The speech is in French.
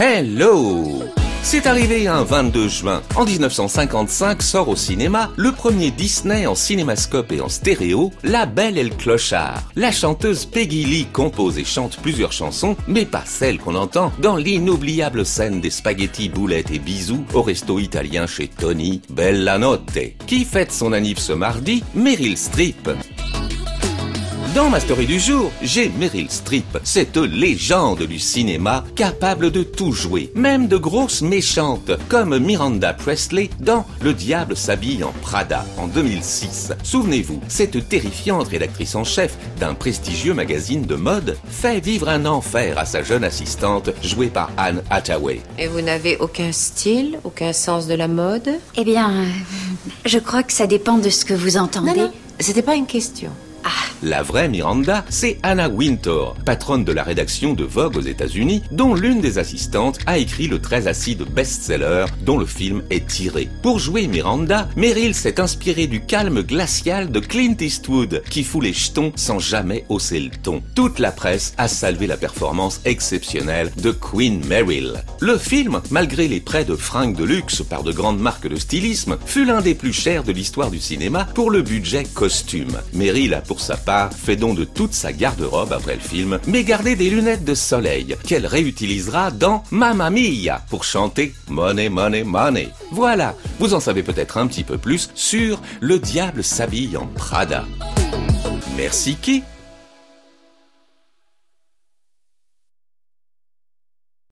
Hello c'est arrivé un 22 juin. En 1955 sort au cinéma le premier Disney en cinémascope et en stéréo, La Belle et le Clochard. La chanteuse Peggy Lee compose et chante plusieurs chansons, mais pas celles qu'on entend dans l'inoubliable scène des spaghettis, boulettes et bisous au resto italien chez Tony Bella Notte. Qui fête son anniv ce mardi Meryl Streep. Dans ma story du jour, j'ai Meryl Streep, cette légende du cinéma capable de tout jouer, même de grosses méchantes, comme Miranda Presley dans Le diable s'habille en Prada en 2006. Souvenez-vous, cette terrifiante rédactrice en chef d'un prestigieux magazine de mode fait vivre un enfer à sa jeune assistante jouée par Anne Hathaway. Et vous n'avez aucun style, aucun sens de la mode? Eh bien, euh, je crois que ça dépend de ce que vous entendez. Non, non, c'était pas une question. La vraie Miranda, c'est Anna Wintour, patronne de la rédaction de Vogue aux États-Unis, dont l'une des assistantes a écrit le très acide best-seller dont le film est tiré. Pour jouer Miranda, Meryl s'est inspiré du calme glacial de Clint Eastwood, qui fout les jetons sans jamais hausser le ton. Toute la presse a salué la performance exceptionnelle de Queen Meryl. Le film, malgré les prêts de fringues de luxe par de grandes marques de stylisme, fut l'un des plus chers de l'histoire du cinéma pour le budget costume. Meryl a sa part fait don de toute sa garde-robe après le film, mais gardez des lunettes de soleil qu'elle réutilisera dans Mamma Mia pour chanter Money, Money, Money. Voilà, vous en savez peut-être un petit peu plus sur Le diable s'habille en Prada. Merci qui